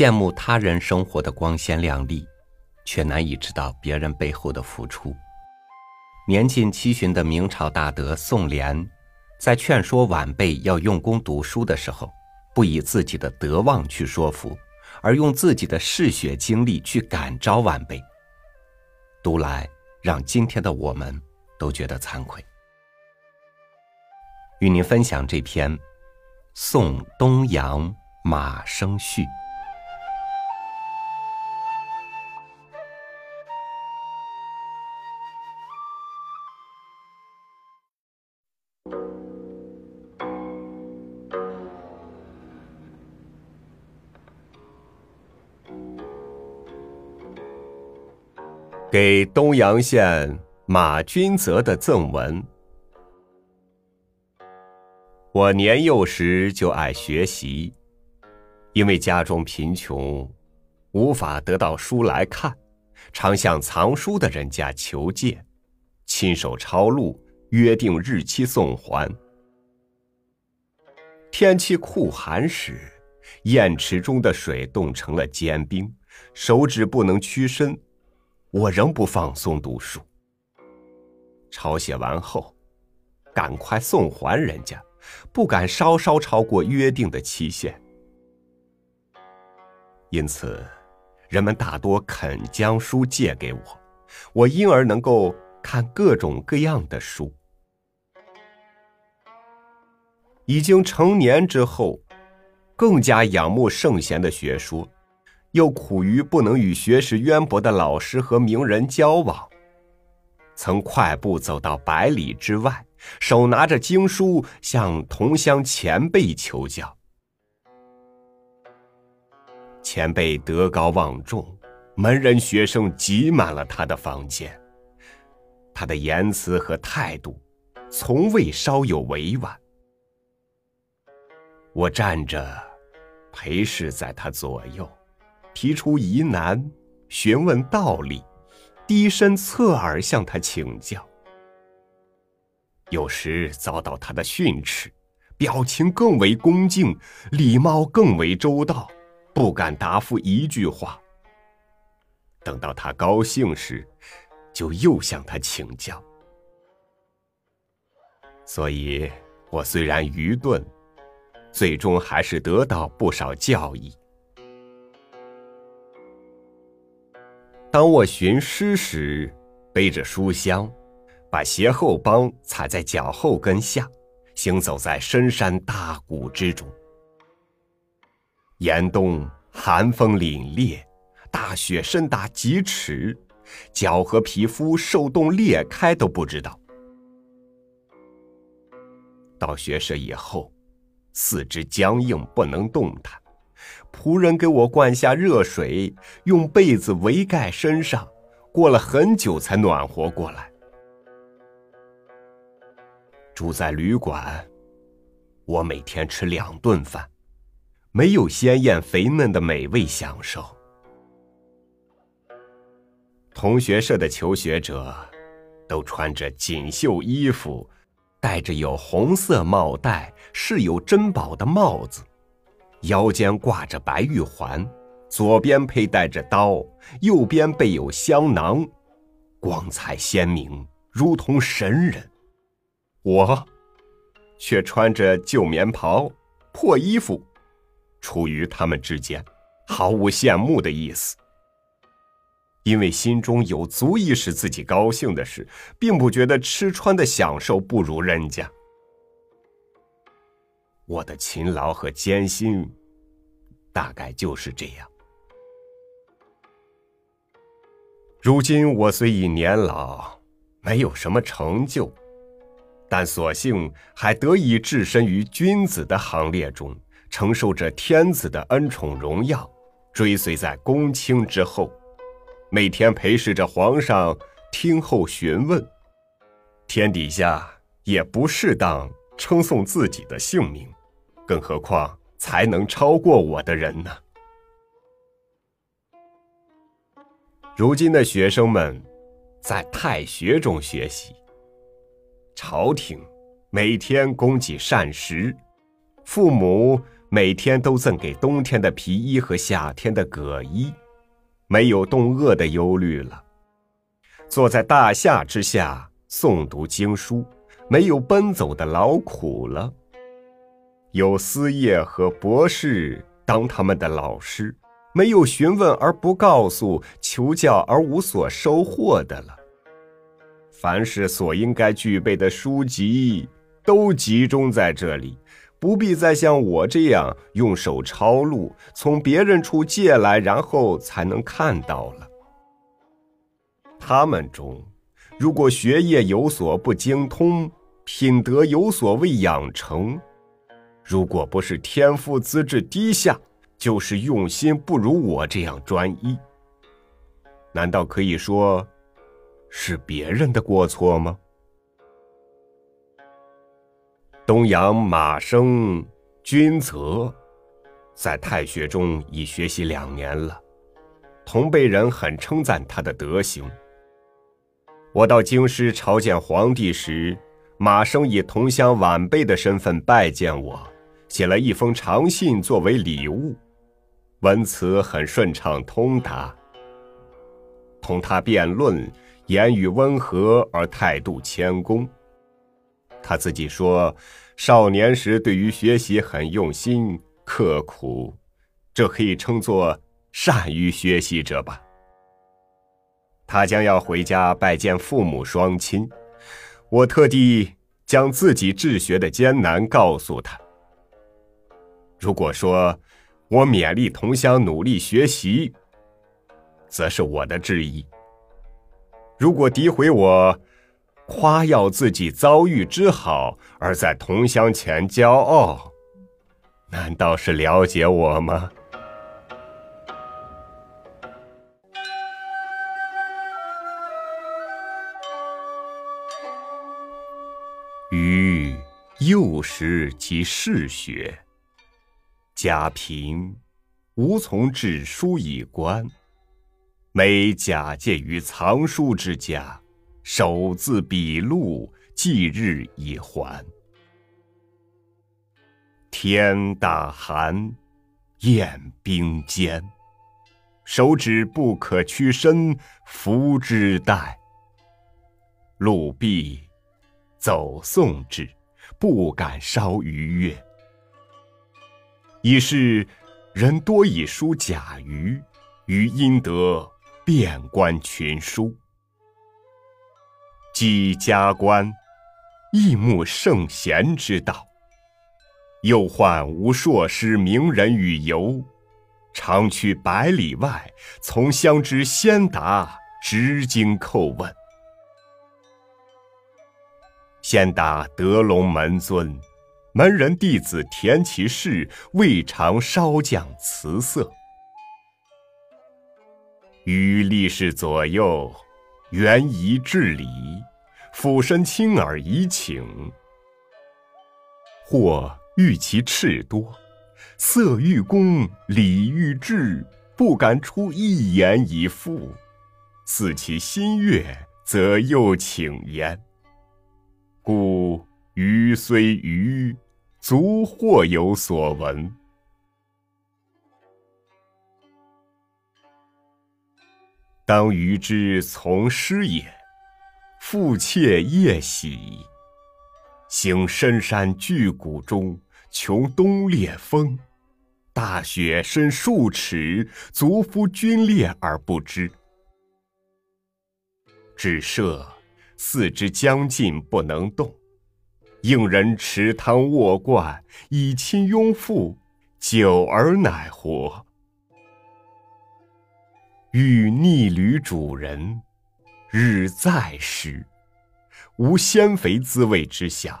羡慕他人生活的光鲜亮丽，却难以知道别人背后的付出。年近七旬的明朝大德宋濂，在劝说晚辈要用功读书的时候，不以自己的德望去说服，而用自己的嗜血经历去感召晚辈。读来，让今天的我们都觉得惭愧。与您分享这篇《送东阳马生序》。给东阳县马君泽的赠文。我年幼时就爱学习，因为家中贫穷，无法得到书来看，常向藏书的人家求借，亲手抄录，约定日期送还。天气酷寒时，砚池中的水冻成了坚冰，手指不能屈伸。我仍不放松读书。抄写完后，赶快送还人家，不敢稍稍超过约定的期限。因此，人们大多肯将书借给我，我因而能够看各种各样的书。已经成年之后，更加仰慕圣贤的学说。又苦于不能与学识渊博的老师和名人交往，曾快步走到百里之外，手拿着经书向同乡前辈求教。前辈德高望重，门人学生挤满了他的房间。他的言辞和态度，从未稍有委婉。我站着，陪侍在他左右。提出疑难，询问道理，低身侧耳向他请教。有时遭到他的训斥，表情更为恭敬，礼貌更为周到，不敢答复一句话。等到他高兴时，就又向他请教。所以，我虽然愚钝，最终还是得到不少教益。当我寻诗时，背着书箱，把鞋后帮踩在脚后跟下，行走在深山大谷之中。严冬寒风凛冽，大雪深达几尺，脚和皮肤受冻裂开都不知道。到学舍以后，四肢僵硬不能动弹。仆人给我灌下热水，用被子围盖身上，过了很久才暖和过来。住在旅馆，我每天吃两顿饭，没有鲜艳肥嫩的美味享受。同学社的求学者，都穿着锦绣衣服，戴着有红色帽带、饰有珍宝的帽子。腰间挂着白玉环，左边佩戴着刀，右边备有香囊，光彩鲜明，如同神人。我，却穿着旧棉袍、破衣服，处于他们之间，毫无羡慕的意思。因为心中有足以使自己高兴的事，并不觉得吃穿的享受不如人家。我的勤劳和艰辛，大概就是这样。如今我虽已年老，没有什么成就，但所幸还得以置身于君子的行列中，承受着天子的恩宠荣耀，追随在公卿之后，每天陪侍着皇上听候询问。天底下也不适当称颂自己的姓名。更何况才能超过我的人呢？如今的学生们在太学中学习，朝廷每天供给膳食，父母每天都赠给冬天的皮衣和夏天的葛衣，没有冻饿的忧虑了。坐在大夏之下诵读经书，没有奔走的劳苦了。有司业和博士当他们的老师，没有询问而不告诉，求教而无所收获的了。凡是所应该具备的书籍，都集中在这里。不必再像我这样用手抄录，从别人处借来，然后才能看到了。他们中，如果学业有所不精通，品德有所未养成，如果不是天赋资质低下，就是用心不如我这样专一，难道可以说是别人的过错吗？东阳马生、君泽，在太学中已学习两年了，同辈人很称赞他的德行。我到京师朝见皇帝时，马生以同乡晚辈的身份拜见我，写了一封长信作为礼物，文辞很顺畅通达。同他辩论，言语温和而态度谦恭。他自己说，少年时对于学习很用心刻苦，这可以称作善于学习者吧。他将要回家拜见父母双亲，我特地将自己治学的艰难告诉他。如果说我勉励同乡努力学习，则是我的质疑；如果诋毁我，夸耀自己遭遇之好，而在同乡前骄傲，难道是了解我吗？于幼时即嗜学，家贫，无从置书以观，每假借于藏书之家。手自笔录，记日以还。天大寒，雁冰坚，手指不可屈伸，扶之待。路毕，走送之，不敢稍逾越。以是人多以书假余，余因得遍观群书。积加官，亦慕圣贤之道。又患无硕师名人与游，常去百里外，从乡之先达直经叩问。先达德隆门尊，门人弟子田其士未尝稍降辞色。于历世左右，原宜治理。俯身亲耳以请，或欲其赤多，色欲公，礼欲质，不敢出一言以复。似其心悦，则又请焉。故余虽愚，足或有所闻。当余之从师也。复妾夜喜，行深山巨谷中，穷冬烈风，大雪深数尺，足夫军裂而不知。只设四肢僵劲不能动，应人持汤卧罐，以亲拥腹，久而乃活。欲逆旅主人。日再食，无鲜肥滋味之想。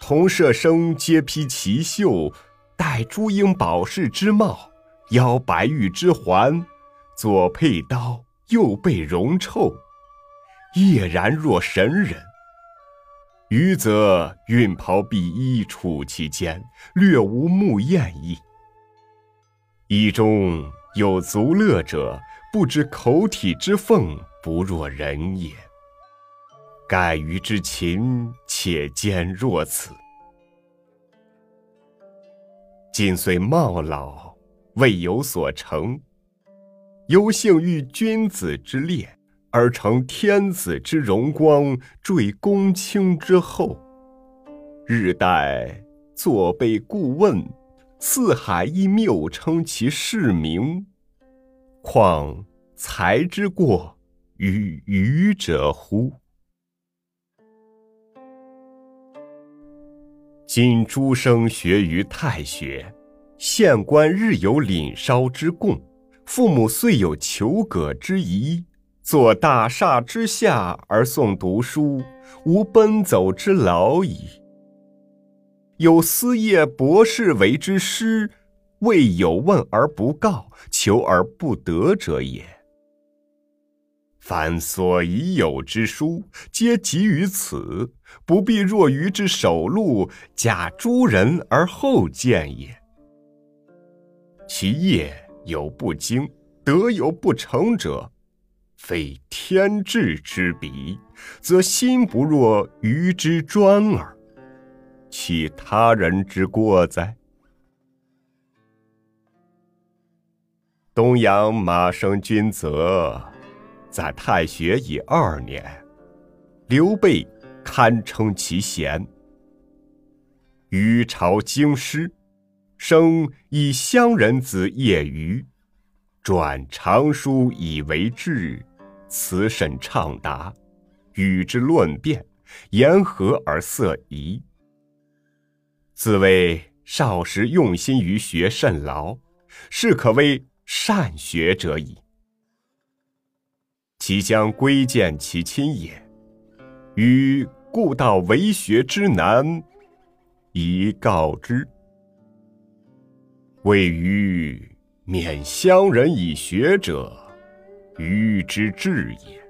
同舍生皆披奇绣，戴朱缨宝饰之帽，腰白玉之环，左佩刀，右备戎臭，俨然若神人。余则运袍敝衣处其间，略无慕艳意。衣中有足乐者。不知口体之奉不若人也。盖余之禽且兼若此。今虽茂老，未有所成。犹幸遇君子之列，而成天子之荣光，坠公卿之后。日待坐备顾问，四海亦谬称其世名。况才之过于愚者乎？今诸生学于太学，县官日有领烧之供。父母虽有求葛之仪，坐大厦之下而诵读书，无奔走之劳矣。有私业博士为之师，未有问而不告，求而不得者也。凡所已有之书，皆集于此，不必若愚之首录，假诸人而后见也。其业。有不精，德有不成者，非天志之比，则心不若愚之专耳，岂他人之过哉？东阳马生君则，在太学已二年，刘备堪称其贤。于朝京师。生以乡人子业余，转长书以为志，辞甚畅达，与之论辩，言和而色宜。自谓少时用心于学甚劳，是可谓善学者矣。其将归见其亲也，与故道为学之难，宜告之。谓于勉乡人以学者，愚之至也。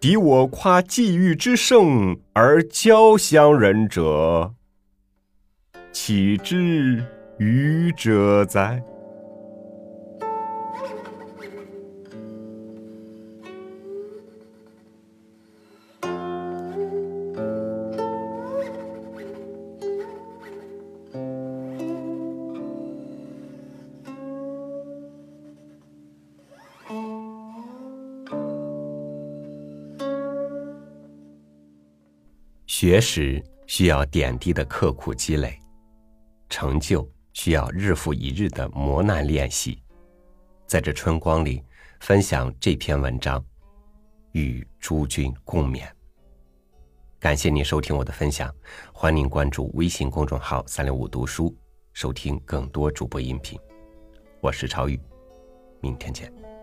敌我夸际遇之盛而骄乡人者，岂知愚者哉？学识需要点滴的刻苦积累，成就需要日复一日的磨难练习。在这春光里，分享这篇文章，与诸君共勉。感谢您收听我的分享，欢迎您关注微信公众号“三六五读书”，收听更多主播音频。我是超宇，明天见。